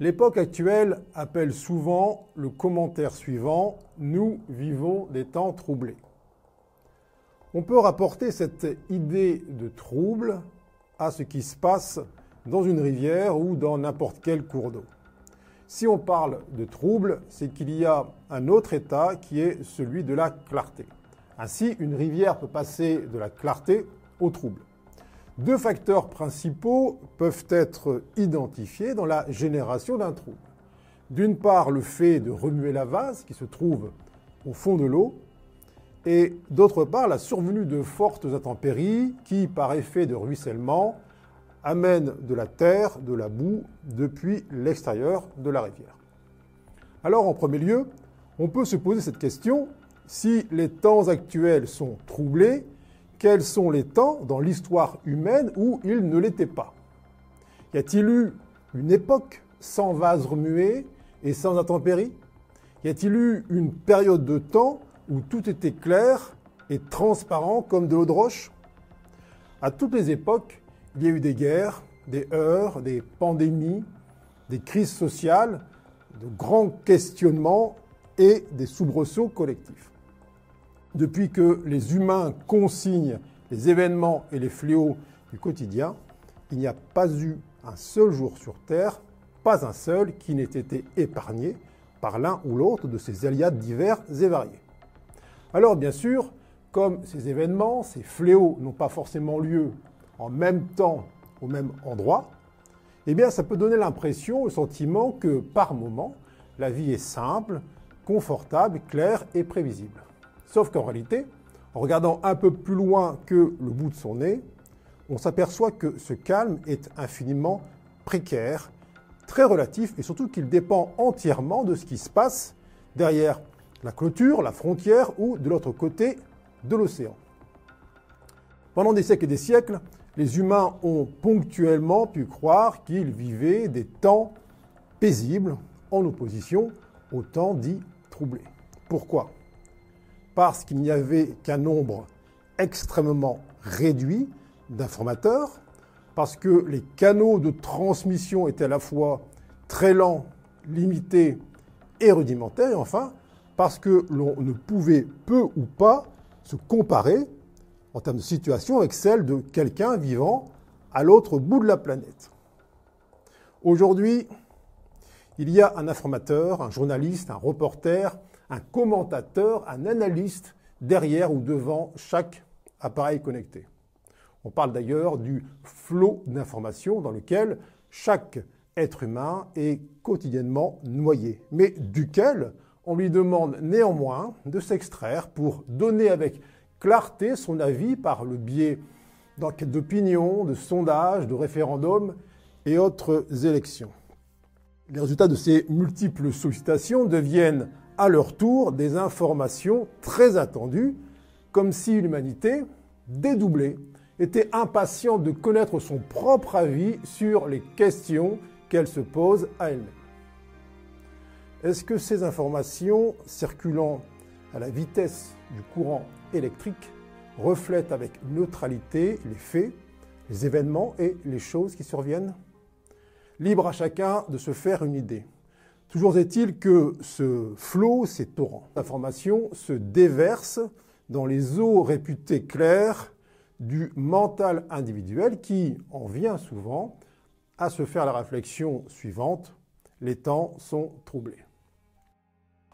L'époque actuelle appelle souvent le commentaire suivant Nous vivons des temps troublés. On peut rapporter cette idée de trouble à ce qui se passe dans une rivière ou dans n'importe quel cours d'eau. Si on parle de trouble, c'est qu'il y a un autre état qui est celui de la clarté. Ainsi, une rivière peut passer de la clarté au trouble. Deux facteurs principaux peuvent être identifiés dans la génération d'un trouble. D'une part, le fait de remuer la vase qui se trouve au fond de l'eau, et d'autre part, la survenue de fortes intempéries qui, par effet de ruissellement, amènent de la terre, de la boue depuis l'extérieur de la rivière. Alors, en premier lieu, on peut se poser cette question, si les temps actuels sont troublés, quels sont les temps dans l'histoire humaine où ils ne l'étaient pas. Y a-t-il eu une époque sans vase remué et sans intempéries? Y a-t-il eu une période de temps où tout était clair et transparent comme de l'eau de roche? À toutes les époques, il y a eu des guerres, des heurts, des pandémies, des crises sociales, de grands questionnements et des soubresauts collectifs depuis que les humains consignent les événements et les fléaux du quotidien, il n'y a pas eu un seul jour sur Terre, pas un seul, qui n'ait été épargné par l'un ou l'autre de ces aléas divers et variés. Alors bien sûr, comme ces événements, ces fléaux n'ont pas forcément lieu en même temps au même endroit, eh bien ça peut donner l'impression, le sentiment que par moment, la vie est simple, confortable, claire et prévisible. Sauf qu'en réalité, en regardant un peu plus loin que le bout de son nez, on s'aperçoit que ce calme est infiniment précaire, très relatif et surtout qu'il dépend entièrement de ce qui se passe derrière la clôture, la frontière ou de l'autre côté de l'océan. Pendant des siècles et des siècles, les humains ont ponctuellement pu croire qu'ils vivaient des temps paisibles en opposition aux temps dits troublés. Pourquoi? Parce qu'il n'y avait qu'un nombre extrêmement réduit d'informateurs, parce que les canaux de transmission étaient à la fois très lents, limités et rudimentaires, et enfin, parce que l'on ne pouvait peu ou pas se comparer en termes de situation avec celle de quelqu'un vivant à l'autre bout de la planète. Aujourd'hui, il y a un informateur, un journaliste, un reporter, un commentateur, un analyste derrière ou devant chaque appareil connecté. On parle d'ailleurs du flot d'informations dans lequel chaque être humain est quotidiennement noyé, mais duquel on lui demande néanmoins de s'extraire pour donner avec clarté son avis par le biais d'enquêtes d'opinion, de sondages, de référendums et autres élections. Les résultats de ces multiples sollicitations deviennent à leur tour des informations très attendues, comme si l'humanité, dédoublée, était impatiente de connaître son propre avis sur les questions qu'elle se pose à elle-même. Est-ce que ces informations circulant à la vitesse du courant électrique reflètent avec neutralité les faits, les événements et les choses qui surviennent? Libre à chacun de se faire une idée. Toujours est-il que ce flot, ces torrents d'informations se déversent dans les eaux réputées claires du mental individuel qui en vient souvent à se faire la réflexion suivante, les temps sont troublés.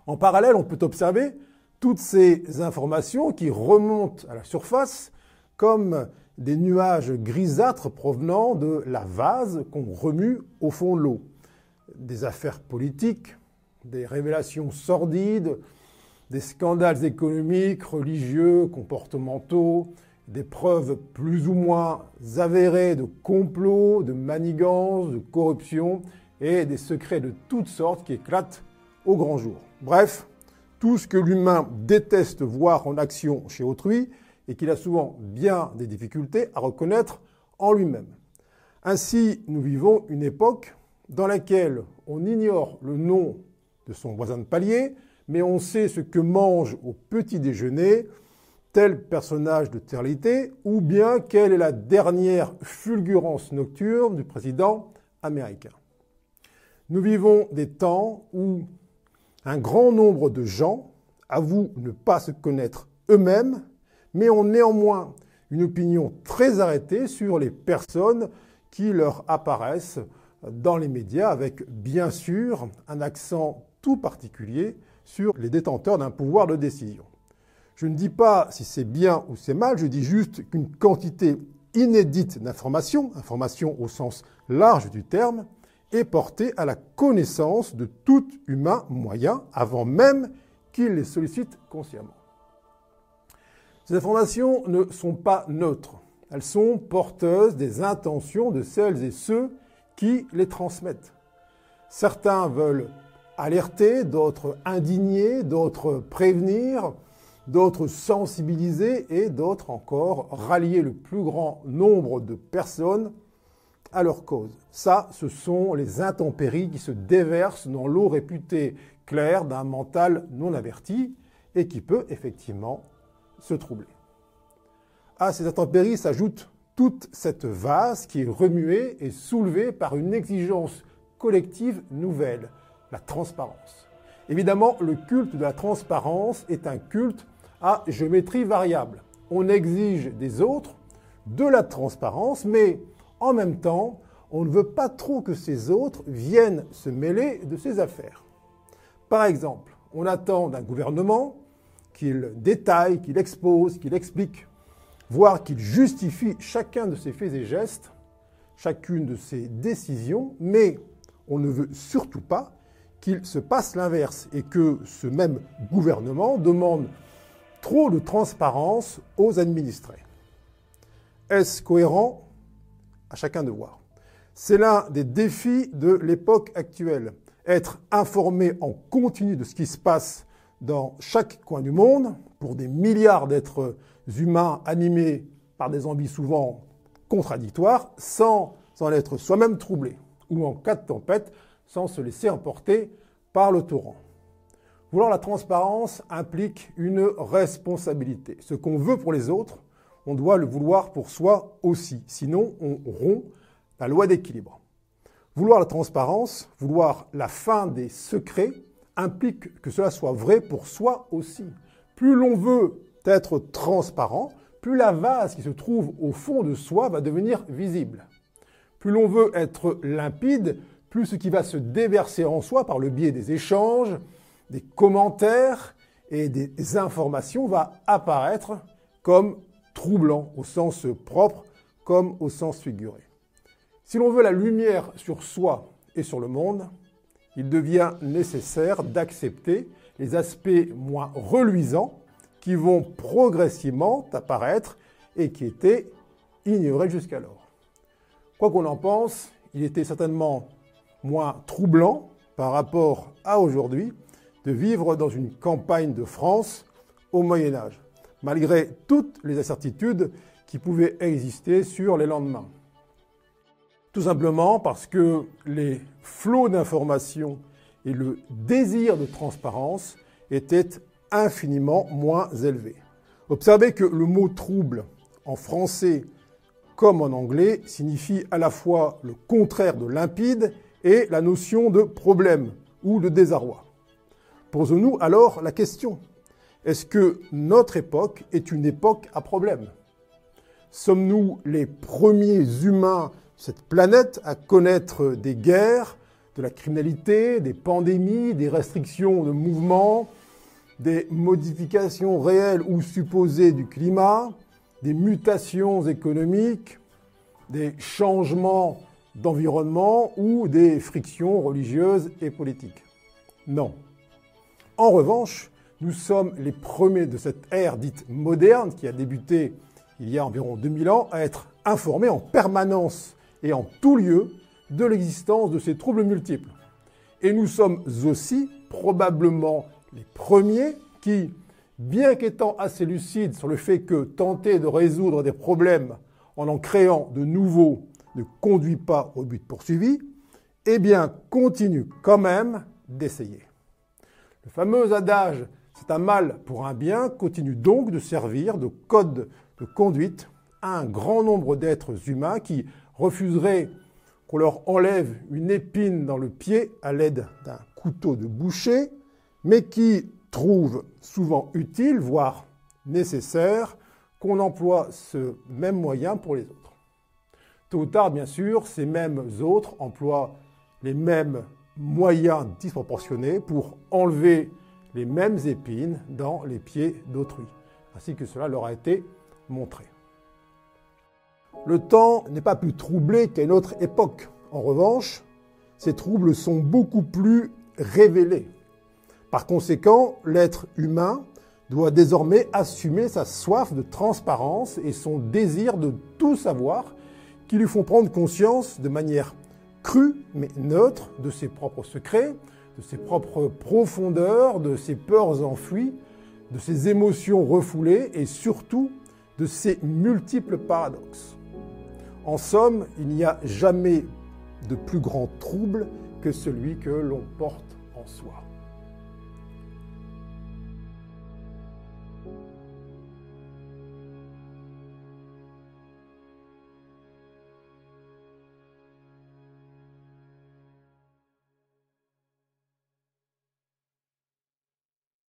En parallèle, on peut observer toutes ces informations qui remontent à la surface comme des nuages grisâtres provenant de la vase qu'on remue au fond de l'eau des affaires politiques, des révélations sordides, des scandales économiques, religieux, comportementaux, des preuves plus ou moins avérées de complots, de manigances, de corruption et des secrets de toutes sortes qui éclatent au grand jour. Bref, tout ce que l'humain déteste voir en action chez autrui et qu'il a souvent bien des difficultés à reconnaître en lui-même. Ainsi, nous vivons une époque dans laquelle on ignore le nom de son voisin de palier, mais on sait ce que mange au petit déjeuner tel personnage de télé, ou bien quelle est la dernière fulgurance nocturne du président américain. Nous vivons des temps où un grand nombre de gens avouent ne pas se connaître eux-mêmes, mais ont néanmoins une opinion très arrêtée sur les personnes qui leur apparaissent dans les médias, avec bien sûr un accent tout particulier sur les détenteurs d'un pouvoir de décision. Je ne dis pas si c'est bien ou c'est mal, je dis juste qu'une quantité inédite d'informations, informations au sens large du terme, est portée à la connaissance de tout humain moyen avant même qu'il les sollicite consciemment. Ces informations ne sont pas neutres. Elles sont porteuses des intentions de celles et ceux qui les transmettent. Certains veulent alerter, d'autres indigner, d'autres prévenir, d'autres sensibiliser et d'autres encore rallier le plus grand nombre de personnes à leur cause. Ça, ce sont les intempéries qui se déversent dans l'eau réputée claire d'un mental non averti et qui peut effectivement se troubler. À ces intempéries s'ajoute toute cette vase qui est remuée et soulevée par une exigence collective nouvelle, la transparence. Évidemment, le culte de la transparence est un culte à géométrie variable. On exige des autres de la transparence, mais en même temps, on ne veut pas trop que ces autres viennent se mêler de ces affaires. Par exemple, on attend d'un gouvernement qu'il détaille, qu'il expose, qu'il explique, voire qu'il justifie chacun de ses faits et gestes, chacune de ses décisions, mais on ne veut surtout pas qu'il se passe l'inverse et que ce même gouvernement demande trop de transparence aux administrés. Est-ce cohérent? À chacun de voir. C'est l'un des défis de l'époque actuelle. Être informé en continu de ce qui se passe dans chaque coin du monde, pour des milliards d'êtres humains animés par des envies souvent contradictoires, sans en être soi-même troublé, ou en cas de tempête, sans se laisser emporter par le torrent. Vouloir la transparence implique une responsabilité. Ce qu'on veut pour les autres, on doit le vouloir pour soi aussi. Sinon, on rompt la loi d'équilibre. Vouloir la transparence, vouloir la fin des secrets, implique que cela soit vrai pour soi aussi. Plus l'on veut être transparent, plus la vase qui se trouve au fond de soi va devenir visible. Plus l'on veut être limpide, plus ce qui va se déverser en soi par le biais des échanges, des commentaires et des informations va apparaître comme troublant au sens propre comme au sens figuré. Si l'on veut la lumière sur soi et sur le monde, il devient nécessaire d'accepter les aspects moins reluisants qui vont progressivement apparaître et qui étaient ignorés jusqu'alors. Quoi qu'on en pense, il était certainement moins troublant par rapport à aujourd'hui de vivre dans une campagne de France au Moyen Âge, malgré toutes les incertitudes qui pouvaient exister sur les lendemains. Tout simplement parce que les flots d'informations et le désir de transparence étaient infiniment moins élevés. Observez que le mot trouble en français comme en anglais signifie à la fois le contraire de limpide et la notion de problème ou de désarroi. Posons-nous alors la question, est-ce que notre époque est une époque à problème? Sommes-nous les premiers humains de cette planète à connaître des guerres, de la criminalité, des pandémies, des restrictions de mouvements, des modifications réelles ou supposées du climat, des mutations économiques, des changements d'environnement ou des frictions religieuses et politiques Non. En revanche, nous sommes les premiers de cette ère dite moderne qui a débuté il y a environ 2000 ans à être informés en permanence et en tout lieu de l'existence de ces troubles multiples. Et nous sommes aussi probablement les premiers qui, bien qu'étant assez lucides sur le fait que tenter de résoudre des problèmes en en créant de nouveaux ne conduit pas au but poursuivi, eh bien, continuent quand même d'essayer. Le fameux adage c'est un mal pour un bien continue donc de servir de code de conduite à un grand nombre d'êtres humains qui refuseraient qu'on leur enlève une épine dans le pied à l'aide d'un couteau de boucher, mais qui trouvent souvent utile, voire nécessaire, qu'on emploie ce même moyen pour les autres. Tôt ou tard, bien sûr, ces mêmes autres emploient les mêmes moyens disproportionnés pour enlever les mêmes épines dans les pieds d'autrui, ainsi que cela leur a été montré. Le temps n'est pas plus troublé qu'à une autre époque. En revanche, ces troubles sont beaucoup plus révélés. Par conséquent, l'être humain doit désormais assumer sa soif de transparence et son désir de tout savoir qui lui font prendre conscience de manière crue mais neutre de ses propres secrets, de ses propres profondeurs, de ses peurs enfouies, de ses émotions refoulées et surtout de ses multiples paradoxes. En somme, il n'y a jamais de plus grand trouble que celui que l'on porte en soi.